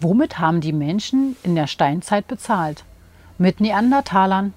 Womit haben die Menschen in der Steinzeit bezahlt? Mit Neandertalern,